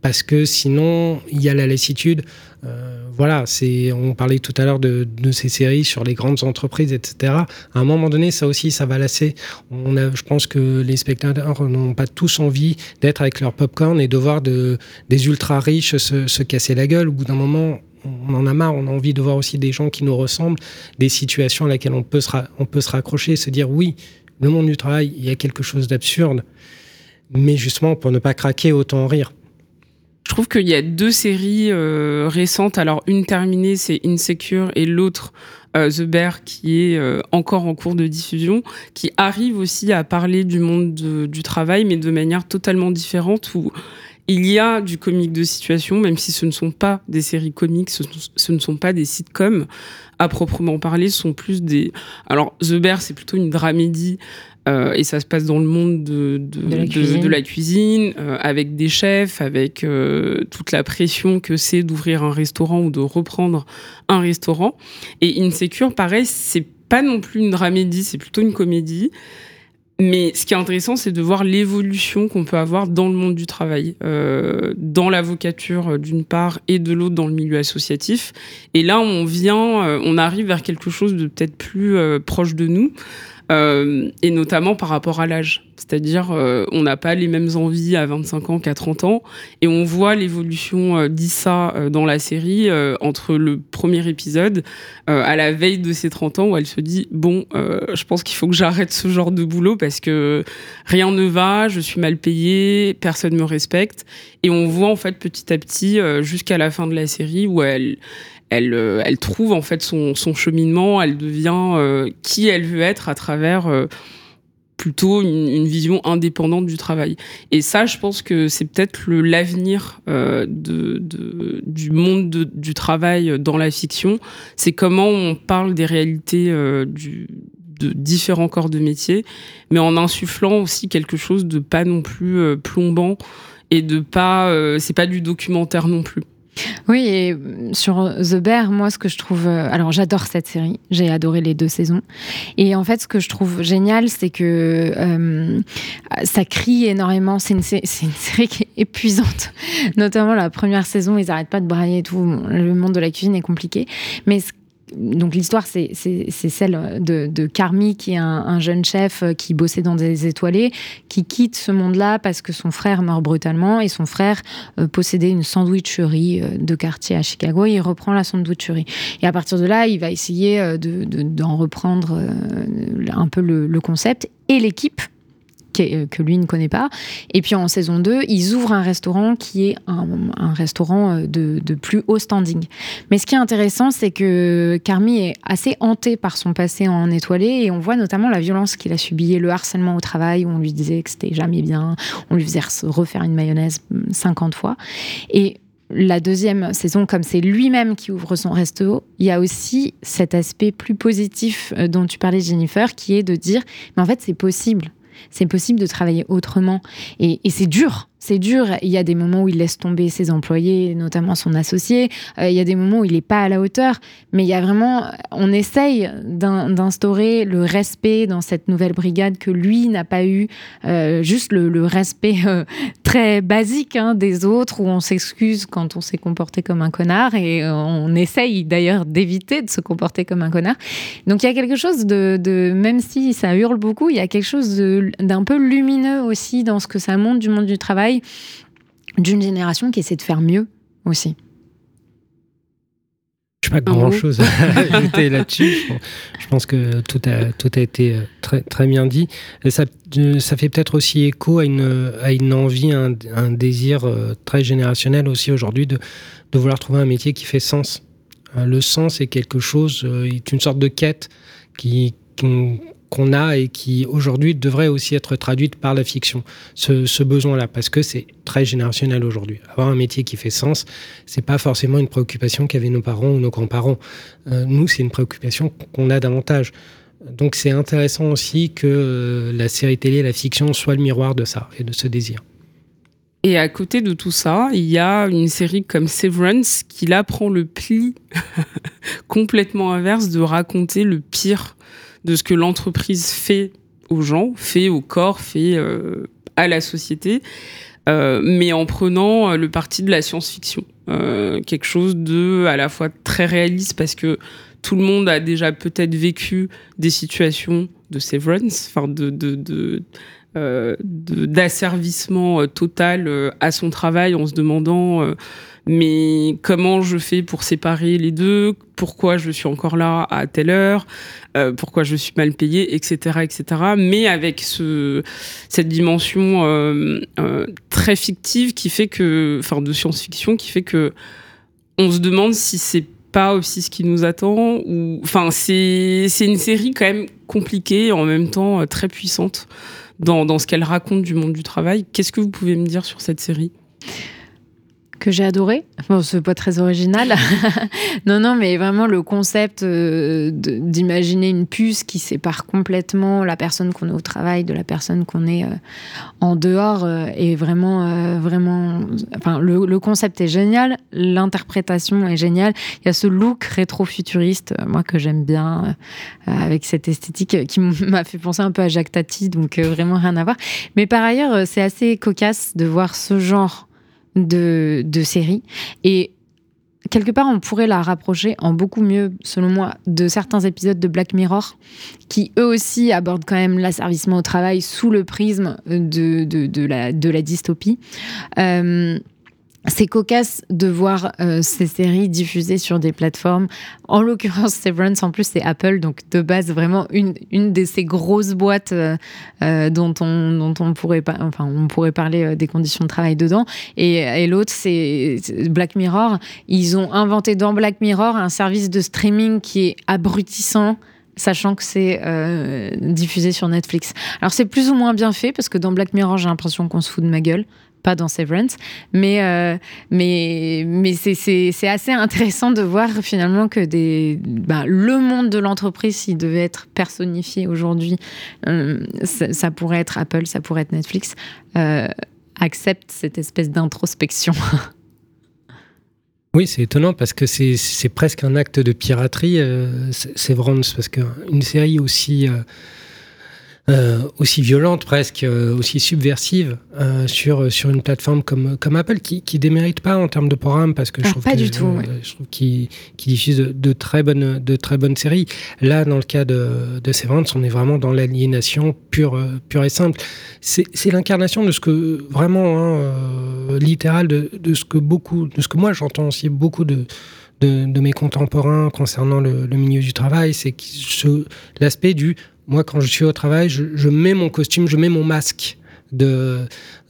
S3: parce que sinon, il y a la lassitude euh, voilà, c'est, on parlait tout à l'heure de, ces séries sur les grandes entreprises, etc. À un moment donné, ça aussi, ça va lasser. On a, je pense que les spectateurs n'ont pas tous envie d'être avec leur popcorn et de voir de, des ultra riches se, casser la gueule. Au bout d'un moment, on en a marre, on a envie de voir aussi des gens qui nous ressemblent, des situations à laquelle on peut se, on peut se raccrocher, se dire oui, le monde du travail, il y a quelque chose d'absurde, mais justement pour ne pas craquer, autant en rire.
S1: Je trouve qu'il y a deux séries euh, récentes. Alors, une terminée, c'est Insecure, et l'autre, euh, The Bear, qui est euh, encore en cours de diffusion, qui arrive aussi à parler du monde du travail, mais de manière totalement différente, où il y a du comique de situation, même si ce ne sont pas des séries comiques, ce, ce ne sont pas des sitcoms à proprement parler, ce sont plus des. Alors, The Bear, c'est plutôt une dramédie. Euh, et ça se passe dans le monde de, de,
S2: De la
S1: de-
S2: cuisine.
S1: de la cuisine, euh, avec des chefs, avec euh, toute la pression que c'est d'ouvrir un restaurant ou de reprendre un restaurant. Et Insecure, pareil, c'est pas non plus une dramédie, c'est plutôt une comédie. Mais ce qui est intéressant, c'est de voir l'évolution qu'on peut avoir dans le monde du travail, euh, dans l'avocature d'une part et de l'autre dans le milieu associatif. Et là, on vient, on arrive vers quelque chose de peut-être plus euh, proche de nous, euh, et notamment par rapport à l'âge. C'est-à-dire, euh, on n'a pas les mêmes envies à 25 ans qu'à 30 ans, et on voit l'évolution euh, d'Issa euh, dans la série entre le premier épisode à la veille de ses 30 ans où elle se dit bon je pense qu'il faut que j'arrête ce genre de boulot parce que rien ne va je suis mal payée personne me respecte et on voit en fait petit à petit jusqu'à la fin de la série où elle elle, euh, elle trouve en fait son, cheminement, elle devient euh, qui elle veut être à travers euh, plutôt une, vision indépendante du travail. Et ça, je pense que c'est peut-être l'avenir du monde de- du travail dans la fiction. C'est comment on parle des réalités de différents corps de métier, mais en insufflant aussi quelque chose de pas non plus plombant et de pas, c'est pas du documentaire non plus.
S2: Oui, et euh, sur The Bear, moi, ce que je trouve. euh, Alors, j'adore cette série. J'ai adoré les deux saisons. Et en fait, ce que je trouve génial, c'est que euh, ça crie énormément. C'est une, série qui est épuisante. Notamment la première saison, ils n'arrêtent pas de brailler et tout. Le monde de la cuisine est compliqué. Mais ce donc l'histoire, c'est celle de, Carmi, qui est un, un jeune chef euh, qui bossait dans des étoilés, qui quitte ce monde-là parce que son frère meurt brutalement et son frère euh, possédait une sandwicherie euh, de quartier à Chicago. Et il reprend la sandwicherie. Et à partir de là, il va essayer de- de- d'en reprendre un peu le concept et l'équipe euh, que lui ne connaît pas. Et puis en saison 2, ils ouvrent un restaurant qui est un, restaurant euh, de, plus haut standing. Mais ce qui est intéressant, c'est que Carmi est assez hanté par son passé en étoilé et on voit notamment la violence qu'il a subie le harcèlement au travail où on lui disait que c'était jamais bien, on lui faisait re- refaire une mayonnaise hum, 50 fois. Et la deuxième saison, comme c'est lui-même qui ouvre son resto, il y a aussi cet aspect plus positif euh, dont tu parlais, Jennifer, qui est de dire, mais en fait, c'est possible. C'est possible de travailler autrement. Et, et c'est dur. C'est dur. Il y a des moments où il laisse tomber ses employés, notamment son associé. Euh, il y a des moments où il n'est pas à la hauteur. Mais il y a vraiment, on essaye d'in- d'instaurer le respect dans cette nouvelle brigade que lui n'a pas eu. Euh, juste le, respect euh, très basique hein, des autres, où on s'excuse quand on s'est comporté comme un connard. Et on essaye d'ailleurs d'éviter de se comporter comme un connard. Donc il y a quelque chose de, même si ça hurle beaucoup, il y a quelque chose d'un peu lumineux aussi dans ce que ça montre du monde du travail, d'une génération qui essaie de faire mieux aussi.
S3: Je n'ai pas
S2: Un
S3: grand
S2: mot
S3: chose à ajouter là-dessus. Je, pense- que tout a, tout a été euh, très, très bien dit. Et ça, euh, ça fait peut-être aussi écho à une, à une envie, un, un désir euh, très générationnel aussi aujourd'hui de, de vouloir trouver un métier qui fait sens. Le sens est quelque chose, est une sorte de quête qui, qui- qu'on a et qui aujourd'hui devrait aussi être traduite par la fiction. Ce, besoin-là, parce que c'est très générationnel aujourd'hui. Avoir un métier qui fait sens, c'est pas forcément une préoccupation qu'avaient nos parents ou nos grands-parents. Euh, nous, c'est une préoccupation qu'on a davantage. Donc c'est intéressant aussi que euh, la série télé, la fiction soit le miroir de ça et de ce désir.
S1: Et à côté de tout ça, il y a une série comme Severance qui là prend le pli complètement inverse de raconter le pire de ce que l'entreprise fait aux gens, fait au corps, fait euh, à la société, euh, mais en prenant euh, le parti de la science-fiction. Quelque chose de à la fois très réaliste parce que tout le monde a déjà peut-être vécu des situations de severance, enfin de, de, d'asservissement total à son travail en se demandant mais comment je fais pour séparer les deux? Pourquoi je suis encore là à telle heure? Euh, pourquoi je suis mal payé etc etc mais avec ce cette dimension euh, euh, très fictive qui fait que enfin de science-fiction qui fait que on se demande si c'est pas aussi ce qui nous attend enfin c'est une série quand même compliquée et en même temps très puissante dans ce qu'elle raconte du monde du travail. Qu'est-ce que vous pouvez me dire sur cette série?
S2: Que j'ai adoré. Bon, c'est pas très original. non, non, mais vraiment le concept euh, d'imaginer une puce qui sépare complètement la personne qu'on est au travail de la personne qu'on est euh, en dehors euh, est vraiment, vraiment. Enfin, le, concept est génial, l'interprétation est géniale. Il y a ce look rétro-futuriste, moi que j'aime bien, avec cette esthétique qui m'a fait penser un peu à Jacques Tati, donc vraiment rien à voir. Mais par ailleurs, c'est assez cocasse de voir ce genre de, de série. Et quelque part, on pourrait la rapprocher en beaucoup mieux, selon moi, de certains épisodes de Black Mirror, qui eux aussi abordent quand même l'asservissement au travail sous le prisme de, de, la, de la dystopie. Euh, c'est cocasse de voir euh, ces séries diffusées sur des plateformes. En l'occurrence, Severance, en plus, c'est Apple, donc de base, vraiment une, une de ces grosses boîtes euh, euh, dont, on, dont on, pourrait, enfin, on pourrait parler des conditions de travail dedans. Et, et l'autre, c'est Black Mirror. Ils ont inventé dans Black Mirror un service de streaming qui est abrutissant sachant que c'est diffusé sur Netflix. Alors c'est plus ou moins bien fait parce que dans Black Mirror j'ai l'impression qu'on se fout de ma gueule pas dans Severance, mais, euh, mais, mais c'est assez intéressant de voir finalement que des, bah, le monde de l'entreprise, s'il devait être personnifié aujourd'hui, euh, ça, pourrait être Apple, ça pourrait être Netflix, euh, accepte cette espèce d'introspection.
S3: Oui, c'est étonnant parce que c'est presque un acte de piraterie, Severance, parce qu'une série aussi aussi violente, presque euh, aussi subversive euh, sur, sur une plateforme comme, comme Apple, qui ne démérite pas en termes de programme, parce que je ah, trouve
S2: pas du tout,
S3: je trouve qu'ils diffuse de, très bonnes, de très bonnes séries. Là, dans le cas de, de Severance, on est vraiment dans l'aliénation pure, pure et simple. C'est l'incarnation de ce que, vraiment, hein, littéral, de, de, ce que beaucoup, de ce que moi j'entends aussi beaucoup de, de, de, mes contemporains concernant le, le milieu du travail, c'est l'aspect du moi, quand je suis au travail, je, mets mon costume, je mets mon masque de,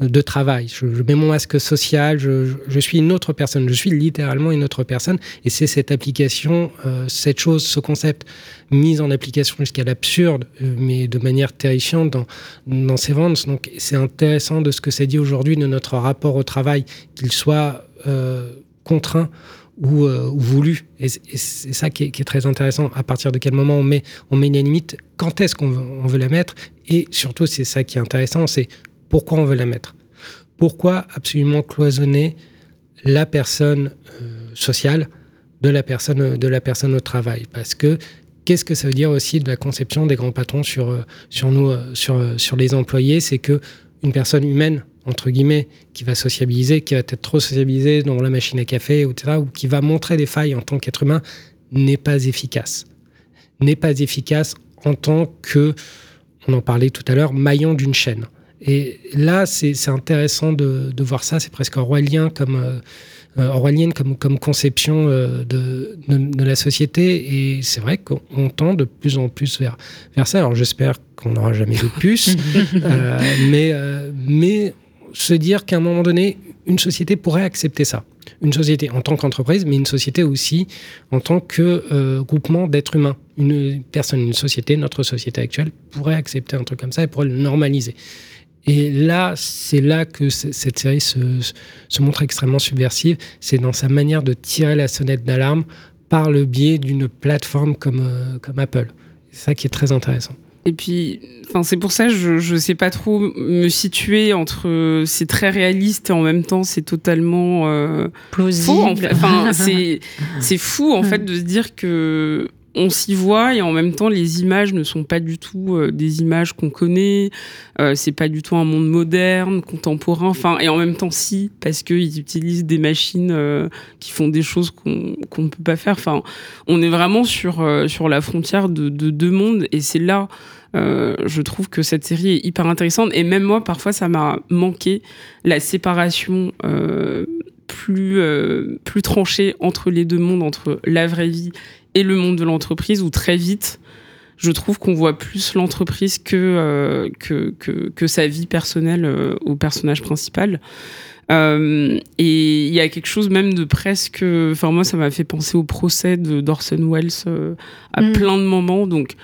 S3: de travail. Je, mets mon masque social, je, suis une autre personne, je suis littéralement une autre personne. Et c'est cette application, euh, cette chose, ce concept mis en application jusqu'à l'absurde, euh, mais de manière terrifiante dans, dans ces ventes. Donc c'est intéressant de ce que ça dit aujourd'hui de notre rapport au travail, qu'il soit euh, contraint euh, ou, voulu. Et, c'est ça qui est, très intéressant. À partir de quel moment on met, on met une limite, quand est-ce qu'on veut, on veut la mettre, et surtout, c'est ça qui est intéressant, c'est pourquoi on veut la mettre? Pourquoi absolument cloisonner la personne euh, sociale de la personne, de la personne au travail? Parce que qu'est-ce que ça veut dire aussi de la conception des grands patrons sur, euh, sur nous, sur, sur les employés? C'est que une personne humaine entre guillemets, qui va sociabiliser, qui va être trop sociabilisé dans la machine à café, etc., ou qui va montrer des failles en tant qu'être humain, n'est pas efficace. N'est pas efficace en tant que, on en parlait tout à l'heure, maillon d'une chaîne. Et là, c'est intéressant de, voir ça, c'est presque orwellien comme, euh, euh comme, comme conception euh, de, de, la société. Et c'est vrai qu'on tend de plus en plus vers, vers ça. Alors j'espère qu'on n'aura jamais de puce, euh, mais, mais se dire qu'à un moment donné, une société pourrait accepter ça. Une société en tant qu'entreprise, mais une société aussi en tant que euh, groupement d'êtres humains. Une personne, une société, notre société actuelle pourrait accepter un truc comme ça et pourrait le normaliser. Et là, c'est là que cette série se, montre extrêmement subversive. C'est dans sa manière de tirer la sonnette d'alarme par le biais d'une plateforme comme, euh, comme Apple. C'est ça qui est très intéressant.
S1: Et puis, enfin, c'est pour ça que je ne sais pas trop me situer entre c'est très réaliste et en même temps c'est totalement
S2: euh, plausible.
S1: Faux, en fait. Enfin, c'est fou en fait de se dire que on s'y voit et en même temps les images ne sont pas du tout euh, des images qu'on connaît. Euh, c'est pas du tout un monde moderne contemporain. Enfin et en même temps si parce qu'ils utilisent des machines euh, qui font des choses qu'on ne peut pas faire. Enfin on est vraiment sur sur la frontière de, de deux mondes. Et c'est là je trouve que cette série est hyper intéressante. Et même moi parfois ça m'a manqué la séparation plus plus tranchée entre les deux mondes entre la vraie vie et le monde de l'entreprise où très vite, je trouve qu'on voit plus l'entreprise que, euh, que, que, sa vie personnelle euh, au personnage principal. Euh, et il y a quelque chose même de presque. Enfin, moi, ça m'a fait penser au procès d'Orson Welles à mm. plein de moments. Donc,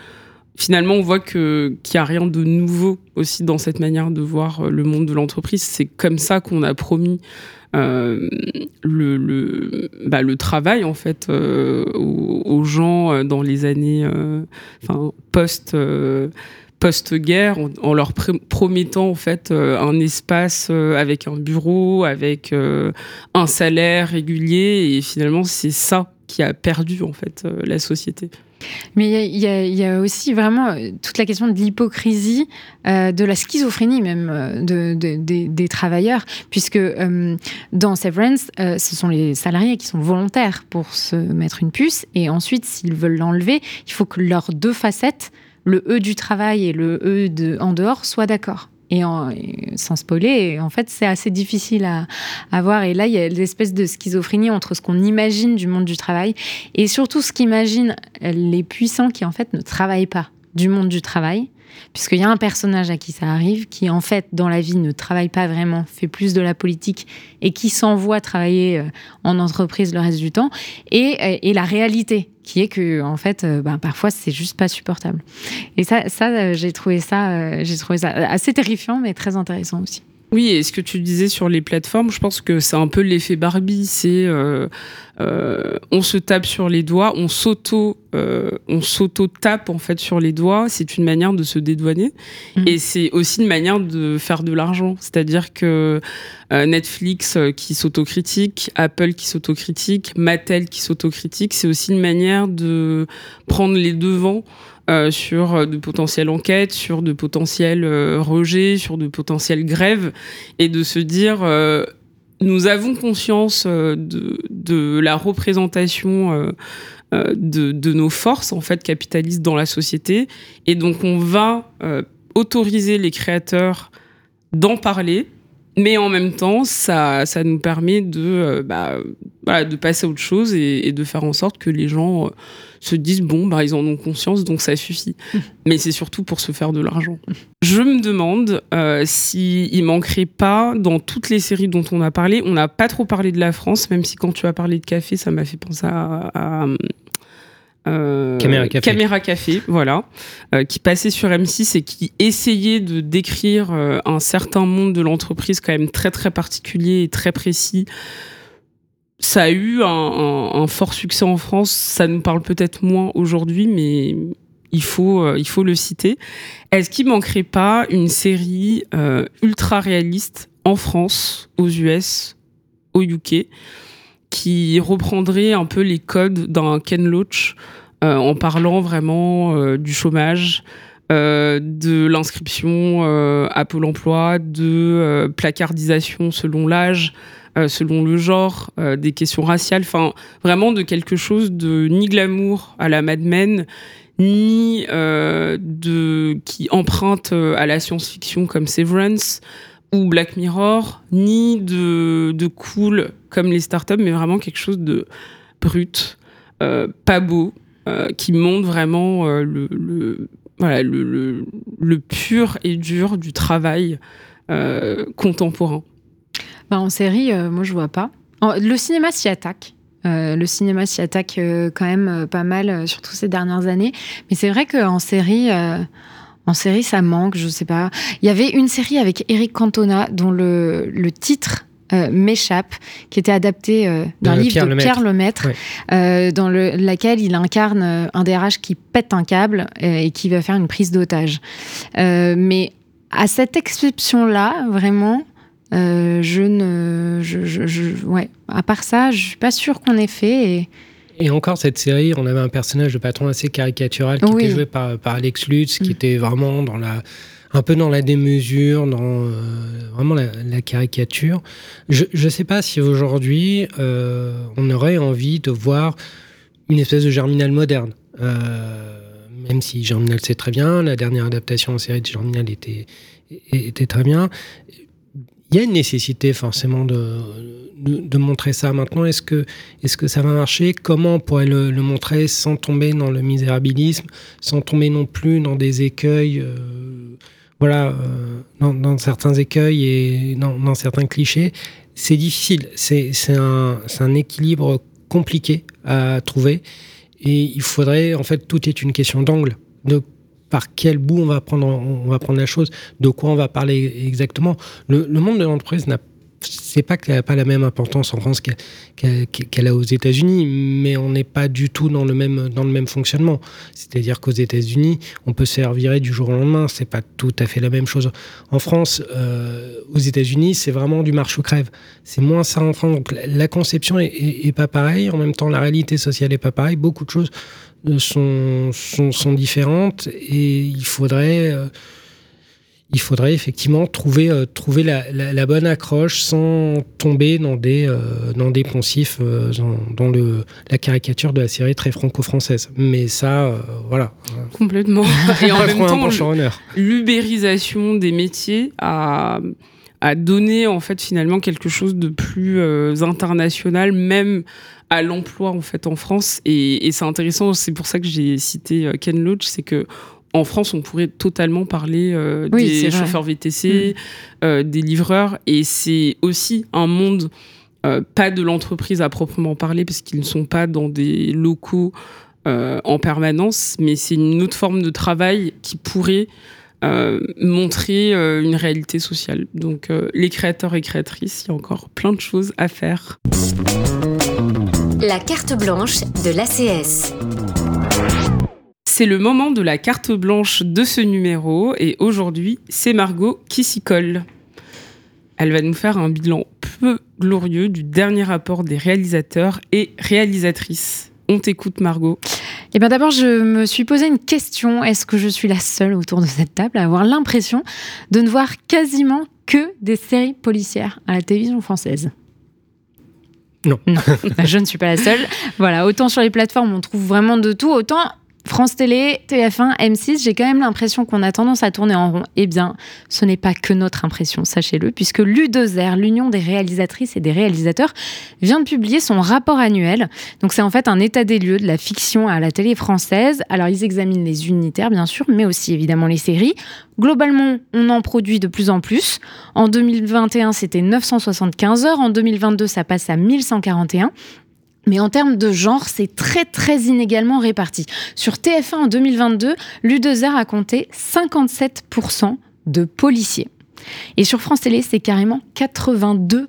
S1: finalement, on voit qu'il y a rien de nouveau aussi dans cette manière de voir le monde de l'entreprise. C'est comme ça qu'on a promis euh, le, le, bah, le, travail en fait euh, aux, gens dans les années euh, enfin, post post-guerre en, en, leur promettant en fait un espace avec un bureau, avec un salaire régulier et finalement c'est ça qui a perdu en fait la société.
S2: Mais il y, a aussi vraiment euh, toute la question de l'hypocrisie, euh, de la schizophrénie même euh, de, de, de, des travailleurs, puisque dans Severance, ce sont les salariés qui sont volontaires pour se mettre une puce, et ensuite, s'ils veulent l'enlever, il faut que leurs deux facettes, le E du travail et le E de, en dehors, soient d'accord. Et, en, sans spoiler, en fait, c'est assez difficile à, à, voir. Et là, il y a l'espèce de schizophrénie entre ce qu'on imagine du monde du travail et surtout ce qu'imaginent les puissants qui, en fait, ne travaillent pas du monde du travail. Puisqu'il y a un personnage à qui ça arrive, qui en fait dans la vie ne travaille pas vraiment, fait plus de la politique et qui s'envoie travailler en entreprise le reste du temps, et, la réalité qui est que en fait ben, parfois c'est juste pas supportable et ça ça j'ai trouvé ça j'ai trouvé ça assez terrifiant mais très intéressant aussi
S1: oui, et ce que tu disais sur les plateformes, je pense que c'est un peu l'effet Barbie. C'est euh, euh, on se tape sur les doigts, on s'auto, euh, on s'auto tape en fait sur les doigts. C'est une manière de se dédouaner, mmh. et c'est aussi une manière de faire de l'argent. C'est-à-dire que euh, Netflix qui s'autocritique, Apple qui s'autocritique, Mattel qui s'autocritique, c'est aussi une manière de prendre les devants euh, sur de potentielles enquêtes, sur de potentiels euh, rejets, sur de potentielles grèves, et de se dire euh, nous avons conscience de, de, la représentation de, de, nos forces en fait capitalistes dans la société, et donc on va autoriser les créateurs d'en parler. Mais en même temps, ça, ça nous permet de, euh, bah, de passer à autre chose et, de faire en sorte que les gens euh, se disent bon, bah, ils en ont conscience, donc ça suffit. mais c'est surtout pour se faire de l'argent. Je me demande euh, s'il manquerait pas, dans toutes les séries dont on a parlé, on n'a pas trop parlé de la France, même si quand tu as parlé de café, ça m'a fait penser à, à
S3: euh, Caméra Café.
S1: Caméra Café, voilà, euh, qui passait sur M6 et qui essayait de décrire euh, un certain monde de l'entreprise quand même très très particulier et très précis. Ça a eu un, fort succès en France, ça nous parle peut-être moins aujourd'hui, mais il faut, euh, il faut le citer. Est-ce qu'il manquerait pas une série euh, ultra réaliste en France, aux US, au UK qui reprendrait un peu les codes d'un Ken Loach euh, en parlant vraiment du chômage, de l'inscription à Pôle emploi, de placardisation selon l'âge, selon le genre, des questions raciales, enfin vraiment de quelque chose de ni glamour à la Mad Men, ni de qui emprunte à la science-fiction comme Severance ou Black Mirror, ni de, cool comme les startups, mais vraiment quelque chose de brut, euh, pas beau, euh, qui montre vraiment euh, le, pur et dur du travail contemporain.
S2: Bah, en série, moi je vois pas. Le cinéma s'y attaque. Euh, le cinéma s'y attaque euh, quand même euh, pas mal, surtout ces dernières années. Mais c'est vrai qu'en série, en série, ça manque, je sais pas. Il y avait une série avec Eric Cantona dont le, le titre euh, m'échappe, qui était adapté euh, d'un livre
S3: Pierre
S2: de
S3: Lemaître.
S2: Pierre euh, dans le, laquelle il incarne euh, un DRH qui pète un câble euh, et qui va faire une prise d'otage. Euh, mais à cette exception-là, vraiment, euh, je ne, je, je, je- ouais. À part ça, je suis pas sûre qu'on ait fait. Et...
S3: Et encore cette série, on avait un personnage de patron assez caricatural qui
S2: Oui.
S3: était joué par, par Alex Lutz, qui
S2: Mm.
S3: était vraiment dans la, un peu dans la démesure, dans euh, vraiment la, la caricature. Je ne sais pas si aujourd'hui euh, on aurait envie de voir une espèce de Germinal moderne. Euh, même si Germinal c'est très bien, la dernière adaptation en série de Germinal était, était très bien. Il y a une nécessité forcément de, de, montrer ça maintenant. Est-ce que, est que ça va marcher? Comment on pourrait le, montrer sans tomber dans le misérabilisme, sans tomber non plus dans des écueils, euh, voilà, euh, dans, certains écueils et dans, certains clichés? C'est difficile. C'est un, un équilibre compliqué à trouver. Et il faudrait, en fait, tout est une question d'angle, par quel bout on va prendre, on va prendre la chose, de quoi on va parler exactement. Le, monde de l'entreprise n'a c'est pas qu'elle n'a pas la même importance en France qu'elle a aux États-Unis, mais on n'est pas du tout dans le même, dans le même fonctionnement. C'est-à-dire qu'aux États-Unis, on peut se faire virer du jour au lendemain. C'est pas tout à fait la même chose. En France, euh, aux États-Unis, c'est vraiment du marche ou crève. C'est moins ça en France. Donc la conception est, pas pareille. En même temps, la réalité sociale est pas pareille. Beaucoup de choses sont, sont, sont différentes et il faudrait. Euh, il faudrait effectivement trouver, euh, trouver la, bonne accroche sans tomber dans des, euh, dans des poncifs, dans, le, la caricature de la série très franco-française. Mais ça, voilà.
S1: Complètement. Et en même temps, l'ubérisation des métiers a, a donné en fait finalement quelque chose de plus international, même à l'emploi en fait en France. Et, et c'est intéressant, c'est pour ça que j'ai cité Ken Loach, c'est que en France, on pourrait totalement parler euh, des chauffeurs VTC, mm. euh, des livreurs, et c'est aussi un monde euh, pas de l'entreprise à proprement parler, parce qu'ils ne sont pas dans des locaux en permanence, mais c'est une autre forme de travail qui pourrait montrer une réalité sociale. Donc les créateurs et créatrices, il y a encore plein de choses à faire.
S9: La carte blanche de l'ACS
S1: c'est le moment de la carte blanche de ce numéro et aujourd'hui, c'est Margot qui s'y colle. Elle va nous faire un bilan peu glorieux du dernier rapport des réalisateurs et réalisatrices. On t'écoute Margot.
S2: Eh bien d'abord, je me suis posé une question. Est-ce que je suis la seule autour de cette table à avoir l'impression de ne voir quasiment que des séries policières à la télévision française?
S3: Non.
S2: non. je ne suis pas la seule. Voilà, autant sur les plateformes, on trouve vraiment de tout, autant France Télé, TF1, M6, j'ai quand même l'impression qu'on a tendance à tourner en rond. Eh bien, ce n'est pas que notre impression, sachez-le, puisque l'U2R, l'Union des réalisatrices et des réalisateurs, vient de publier son rapport annuel. Donc c'est en fait un état des lieux de la fiction à la télé française. Alors ils examinent les unitaires, bien sûr, mais aussi évidemment les séries. Globalement, on en produit de plus en plus. En 2021, c'était 975 heures. En 2022, ça passe à 1141. Mais en termes de genre, c'est très très inégalement réparti. Sur TF1 en 2022, l'U2R a compté 57% de policiers. Et sur France Télé, c'est carrément 82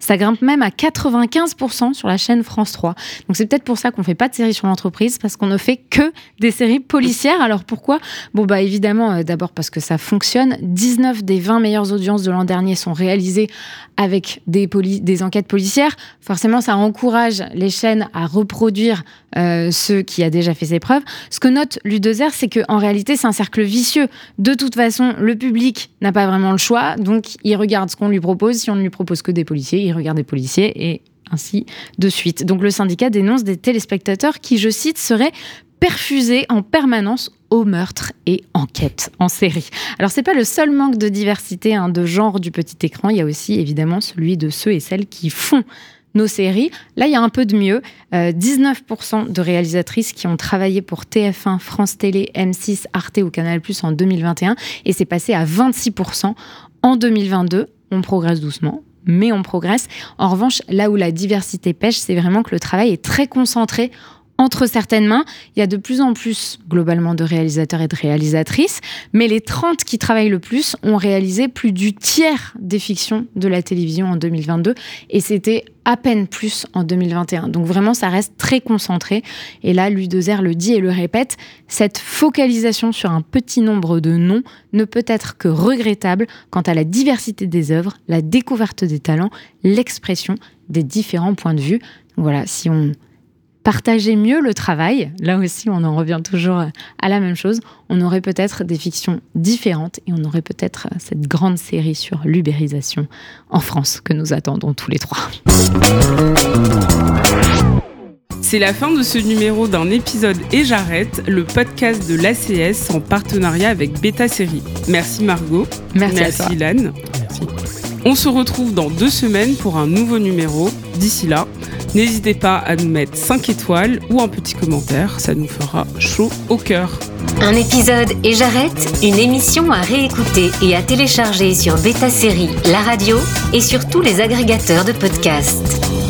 S2: ça grimpe même à 95% sur la chaîne France 3. Donc c'est peut-être pour ça qu'on fait pas de séries sur l'entreprise parce qu'on ne fait que des séries policières. Alors pourquoi? Bon bah évidemment euh, d'abord parce que ça fonctionne. 19 des 20 meilleures audiences de l'an dernier sont réalisées avec des, enquêtes policières. Forcément ça encourage les chaînes à reproduire euh, ce qui a déjà fait ses preuves. Ce que note Ludozer, c'est qu'en réalité c'est un cercle vicieux. De toute façon, le public n'a pas vraiment le choix, donc il regarde ce qu'on lui propose. Si on ne lui propose que des policiers, il regarde des policiers et ainsi de suite. Donc le syndicat dénonce des téléspectateurs qui, je cite, seraient perfusés en permanence au meurtre et enquête en série. Alors c'est pas le seul manque de diversité hein, de genre du petit écran, il y a aussi évidemment celui de ceux et celles qui font nos séries. Là, il y a un peu de mieux. 19% euh, de réalisatrices qui ont travaillé pour TF1, France Télé, M6, Arte ou Canal+ en 2021 et c'est passé à 26% en 2022. On progresse doucement, mais on progresse. En revanche, là où la diversité pêche, c'est vraiment que le travail est très concentré entre certaines mains. Il y a de plus en plus globalement de réalisateurs et de réalisatrices, mais les 30 qui travaillent le plus ont réalisé plus du tiers des fictions de la télévision en 2022 et c'était à peine plus en 2021. Donc vraiment, ça reste très concentré. Et là, Ludozer le dit et le répète, cette focalisation sur un petit nombre de noms ne peut être que regrettable quant à la diversité des œuvres, la découverte des talents, l'expression des différents points de vue. Voilà, si on partager mieux le travail, là aussi on en revient toujours à la même chose, on aurait peut-être des fictions différentes et on aurait peut-être cette grande série sur l'ubérisation en France que nous attendons tous les trois.
S1: C'est la fin de ce numéro d'un épisode et j'arrête, le podcast de l'ACS en partenariat avec Beta Série. Merci Margot.
S2: Merci,
S1: Merci
S2: à
S1: Merci. On se retrouve dans deux semaines pour un nouveau numéro. D'ici là, N'hésitez pas à nous mettre 5 étoiles ou un petit commentaire, ça nous fera chaud au cœur.
S9: Un épisode et j'arrête, une émission à réécouter et à télécharger sur Beta Série, la radio et sur tous les agrégateurs de podcasts.